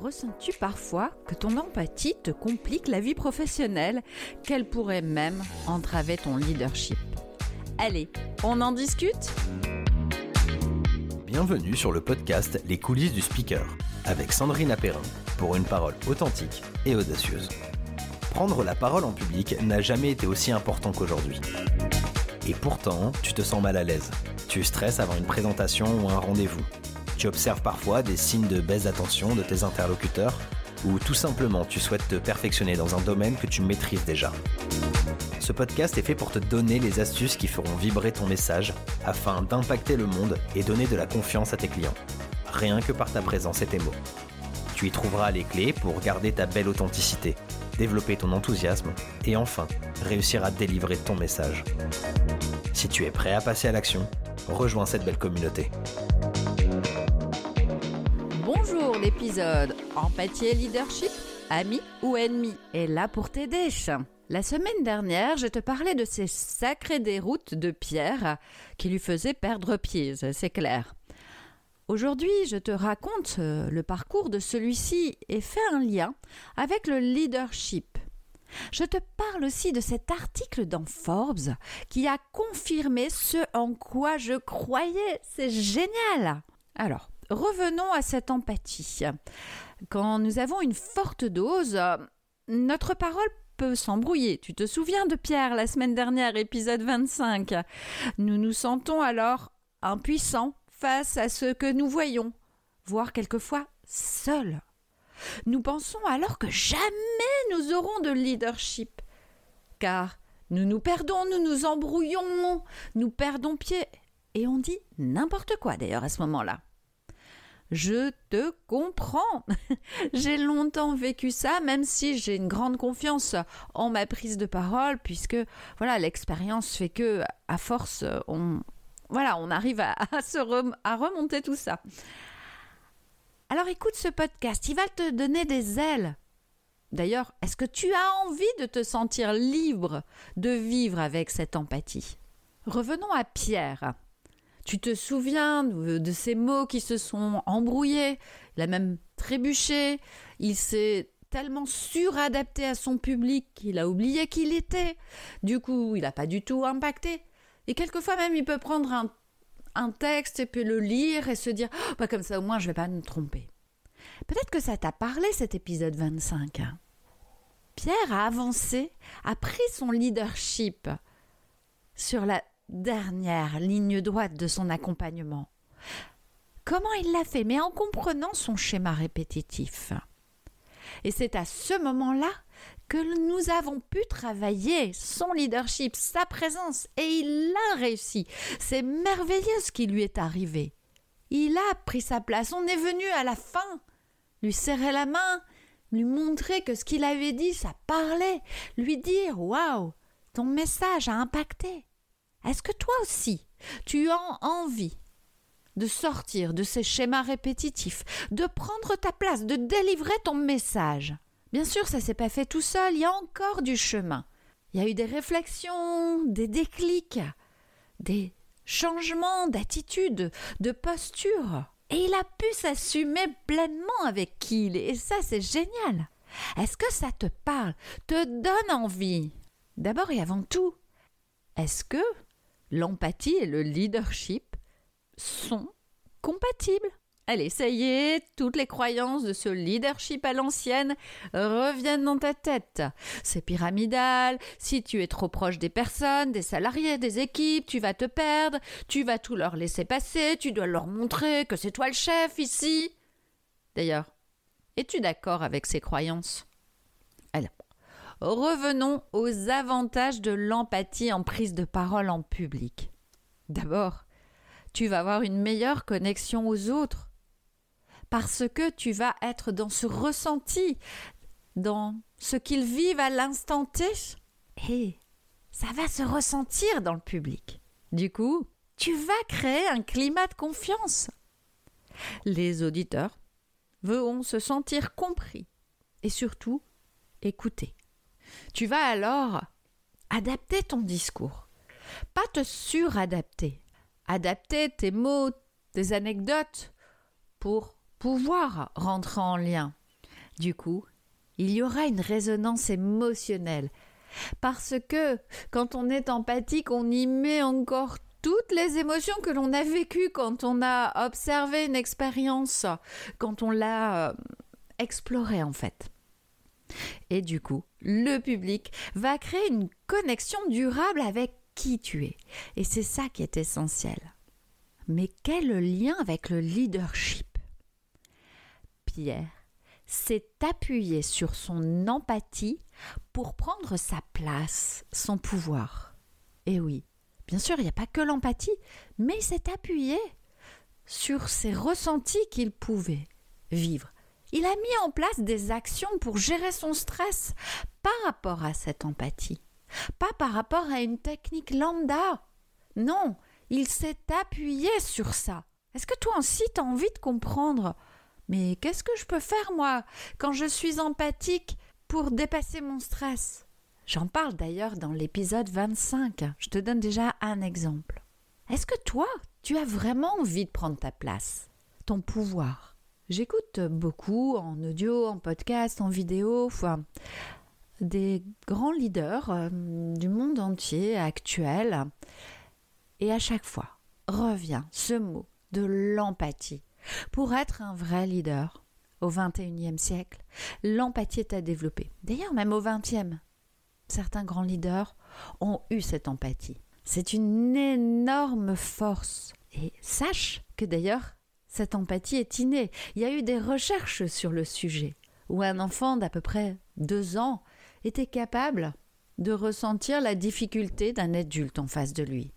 Ressens-tu parfois que ton empathie te complique la vie professionnelle, qu'elle pourrait même entraver ton leadership? Allez, on en discute? Bienvenue sur le podcast Les coulisses du speaker avec Sandrine Apérin pour une parole authentique et audacieuse. Prendre la parole en public n'a jamais été aussi important qu'aujourd'hui. Et pourtant, tu te sens mal à l'aise. Tu stresses avant une présentation ou un rendez-vous. Tu observes parfois des signes de baisse d'attention de tes interlocuteurs ou tout simplement tu souhaites te perfectionner dans un domaine que tu maîtrises déjà. Ce podcast est fait pour te donner les astuces qui feront vibrer ton message afin d'impacter le monde et donner de la confiance à tes clients. Rien que par ta présence et tes mots. Tu y trouveras les clés pour garder ta belle authenticité, développer ton enthousiasme et enfin réussir à délivrer ton message. Si tu es prêt à passer à l'action, rejoins cette belle communauté. L'épisode Empathie et leadership, ami ou ennemi, est là pour t'aider. La semaine dernière, je te parlais de ces sacrées déroutes de Pierre qui lui faisaient perdre pied, c'est clair. Aujourd'hui, je te raconte euh, le parcours de celui-ci et fais un lien avec le leadership. Je te parle aussi de cet article dans Forbes qui a confirmé ce en quoi je croyais. C'est génial. Alors, revenons à cette empathie. Quand nous avons une forte dose, notre parole peut s'embrouiller. Tu te souviens de Pierre la semaine dernière, épisode 25. Nous nous sentons alors impuissants face à ce que nous voyons, voire quelquefois seuls. Nous pensons alors que jamais nous aurons de leadership, car nous nous perdons, nous nous embrouillons, nous perdons pied, et on dit n'importe quoi d'ailleurs à ce moment-là. Je te comprends. j'ai longtemps vécu ça, même si j'ai une grande confiance en ma prise de parole, puisque voilà, l'expérience fait que, à force, on, voilà, on arrive à, se à remonter tout ça. Alors écoute ce podcast, il va te donner des ailes. D'ailleurs, est-ce que tu as envie de te sentir libre de vivre avec cette empathie? Revenons à Pierre. Tu te souviens de ces mots qui se sont embrouillés, il a même trébuché, il s'est tellement suradapté à son public qu'il a oublié qui il était. Du coup, il n'a pas du tout impacté. Et quelquefois même, il peut prendre un, texte et puis le lire et se dire oh, bah, comme ça au moins je vais pas me tromper. Peut-être que ça t'a parlé cet épisode 25. Hein. Pierre a avancé, a pris son leadership sur la dernière ligne droite de son accompagnement. Comment il l'a fait Mais en comprenant son schéma répétitif. Et c'est à ce moment-là que nous avons pu travailler son leadership, sa présence, et il a réussi. C'est merveilleux ce qui lui est arrivé. Il a pris sa place. On est venu à la fin lui serrer la main, lui montrer que ce qu'il avait dit, ça parlait, lui dire Waouh, ton message a impacté. Est-ce que toi aussi, tu as envie de sortir de ces schémas répétitifs, de prendre ta place, de délivrer ton message? Bien sûr, ça s'est pas fait tout seul, il y a encore du chemin. Il y a eu des réflexions, des déclics, des changements d'attitude, de posture. Et il a pu s'assumer pleinement avec qui est. Et ça, c'est génial. Est-ce que ça te parle, te donne envie? D'abord et avant tout, est-ce que l'empathie et le leadership sont compatibles Allez, ça y est, toutes les croyances de ce leadership à l'ancienne reviennent dans ta tête. C'est pyramidal, si tu es trop proche des personnes, des salariés, des équipes, tu vas te perdre, tu vas tout leur laisser passer, tu dois leur montrer que c'est toi le chef ici. D'ailleurs, es-tu d'accord avec ces croyances? Revenons aux avantages de l'empathie en prise de parole en public. D'abord, tu vas avoir une meilleure connexion aux autres parce que tu vas être dans ce ressenti, dans ce qu'ils vivent à l'instant T, et ça va se ressentir dans le public. Du coup, tu vas créer un climat de confiance. Les auditeurs vont se sentir compris et surtout écoutés. Tu vas alors adapter ton discours, pas te suradapter, adapter tes mots, tes anecdotes pour pouvoir rentrer en lien Du coup, il y aura une résonance émotionnelle. Parce que quand on est empathique, on y met encore toutes les émotions que l'on a vécues quand on a observé une expérience, quand on l'a euh, explorée en fait. Et du coup, le public va créer une connexion durable avec qui tu es. Et c'est ça qui est essentiel. Mais quel lien avec le leadership? Pierre s'est appuyé sur son empathie pour prendre sa place, son pouvoir. Et oui, bien sûr, il n'y a pas que l'empathie, mais il s'est appuyé sur ses ressentis qu'il pouvait vivre. Il a mis en place des actions pour gérer son stress par rapport à cette empathie, pas par rapport à une technique lambda. Non, il s'est appuyé sur ça. Est-ce que toi aussi tu as envie de comprendre? Mais qu'est-ce que je peux faire moi quand je suis empathique pour dépasser mon stress? J'en parle d'ailleurs dans l'épisode 25. Je te donne déjà un exemple. Est-ce que toi, tu as vraiment envie de prendre ta place, ton pouvoir? J'écoute beaucoup en audio, en podcast, en vidéo, des grands leaders euh, du monde entier actuel. Et à chaque fois, revient ce mot de l'empathie. Pour être un vrai leader, au XXIe siècle, l'empathie est à développer. D'ailleurs, même au XXe, certains grands leaders ont eu cette empathie. C'est une énorme force. Et sache que d'ailleurs, cette empathie est innée. Il y a eu des recherches sur le sujet, où un enfant d'à peu près deux ans était capable de ressentir la difficulté d'un adulte en face de lui.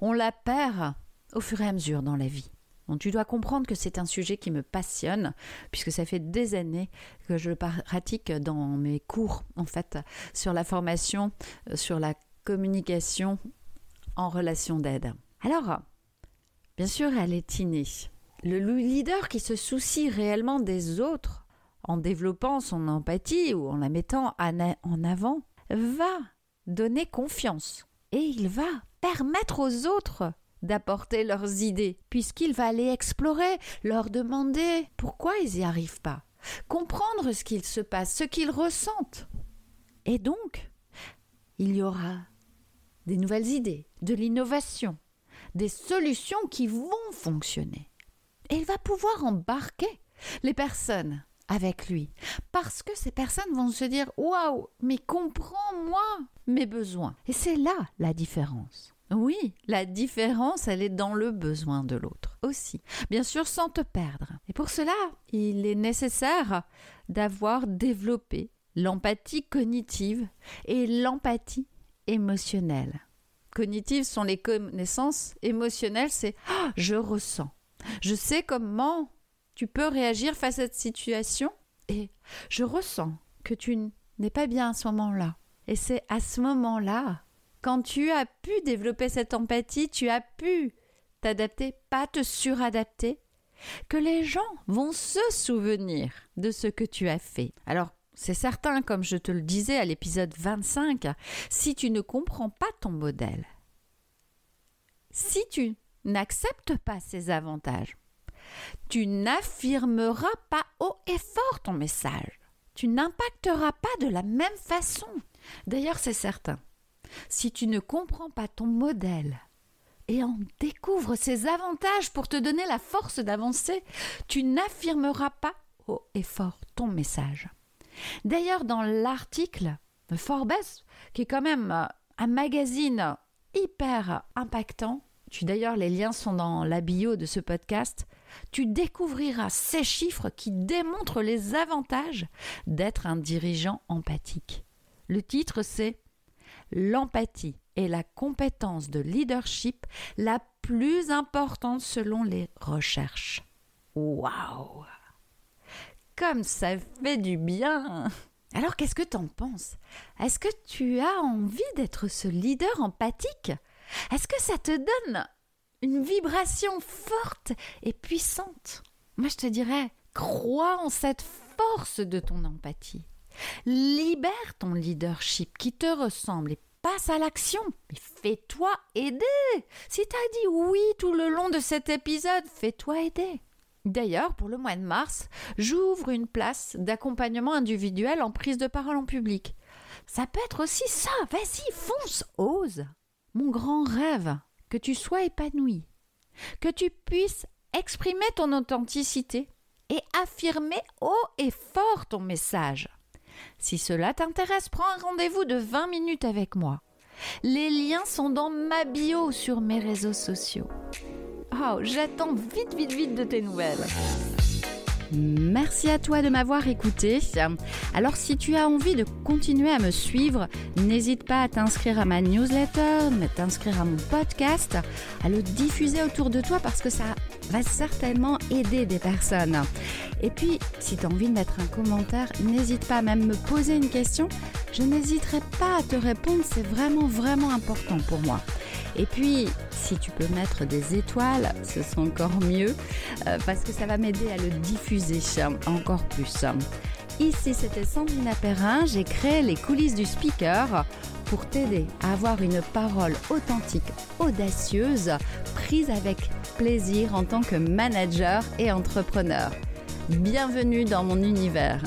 On la perd au fur et à mesure dans la vie. Donc tu dois comprendre que c'est un sujet qui me passionne, puisque ça fait des années que je pratique dans mes cours, en fait, sur la formation, euh, sur la communication en relation d'aide. Alors, bien sûr, elle est innée. Le leader qui se soucie réellement des autres, en développant son empathie ou en la mettant en avant, va donner confiance. Et il va permettre aux autres d'apporter leurs idées, puisqu'il va aller explorer, leur demander pourquoi ils n'y arrivent pas, comprendre ce qu'il se passe, ce qu'ils ressentent. Et donc, il y aura des nouvelles idées, de l'innovation, des solutions qui vont fonctionner. Et il va pouvoir embarquer les personnes avec lui, parce que ces personnes vont se dire Waouh, mais comprends-moi mes besoins. Et c'est là la différence. Oui, la différence, elle est dans le besoin de l'autre aussi. Bien sûr, sans te perdre. Et pour cela, il est nécessaire d'avoir développé l'empathie cognitive et l'empathie émotionnelle. Cognitives sont les connaissances, émotionnelles, c'est ah, je ressens. Je sais comment tu peux réagir face à cette situation et je ressens que tu n'es pas bien à ce moment-là. Et c'est à ce moment-là quand tu as pu développer cette empathie, tu as pu t'adapter, pas te suradapter, que les gens vont se souvenir de ce que tu as fait. Alors, c'est certain, comme je te le disais à l'épisode 25, si tu ne comprends pas ton modèle, si tu n'acceptes pas ses avantages, tu n'affirmeras pas haut et fort ton message. Tu n'impacteras pas de la même façon. D'ailleurs, c'est certain. Si tu ne comprends pas ton modèle et en découvres ses avantages pour te donner la force d'avancer, tu n'affirmeras pas haut et fort ton message. D'ailleurs, dans l'article de Forbes, qui est quand même euh, un magazine hyper impactant, tu d'ailleurs les liens sont dans la bio de ce podcast, tu découvriras ces chiffres qui démontrent les avantages d'être un dirigeant empathique. Le titre c'est l'empathie est la compétence de leadership la plus importante selon les recherches. Waouh! Comme ça fait du bien. Alors qu'est-ce que t'en penses? Est-ce que tu as envie d'être ce leader empathique? Est-ce que ça te donne une vibration forte et puissante? Moi je te dirais, crois en cette force de ton empathie. Libère ton leadership qui te ressemble et passe à l'action. Mais fais-toi aider. Si tu as dit oui tout le long de cet épisode, fais-toi aider. D'ailleurs, pour le mois de mars, j'ouvre une place d'accompagnement individuel en prise de parole en public. Ça peut être aussi ça, vas-y, fonce, ose. Mon grand rêve, que tu sois épanoui, que tu puisses exprimer ton authenticité et affirmer haut et fort ton message. Si cela t'intéresse, prends un rendez-vous de 20 minutes avec moi. Les liens sont dans ma bio sur mes réseaux sociaux. Oh, j'attends vite, vite, vite de tes nouvelles. Merci à toi de m'avoir écouté. Alors si tu as envie de continuer à me suivre, n'hésite pas à t'inscrire à ma newsletter, à t'inscrire à mon podcast, à le diffuser autour de toi parce que ça va certainement aider des personnes. Et puis, si tu as envie de mettre un commentaire, n'hésite pas à même me poser une question. Je n'hésiterai pas à te répondre, c'est vraiment, vraiment important pour moi. Et puis, si tu peux mettre des étoiles, ce sera encore mieux, euh, parce que ça va m'aider à le diffuser encore plus. Ici, c'était Sandrine Perrin, j'ai créé les coulisses du speaker pour t'aider à avoir une parole authentique, audacieuse, prise avec plaisir en tant que manager et entrepreneur. Bienvenue dans mon univers.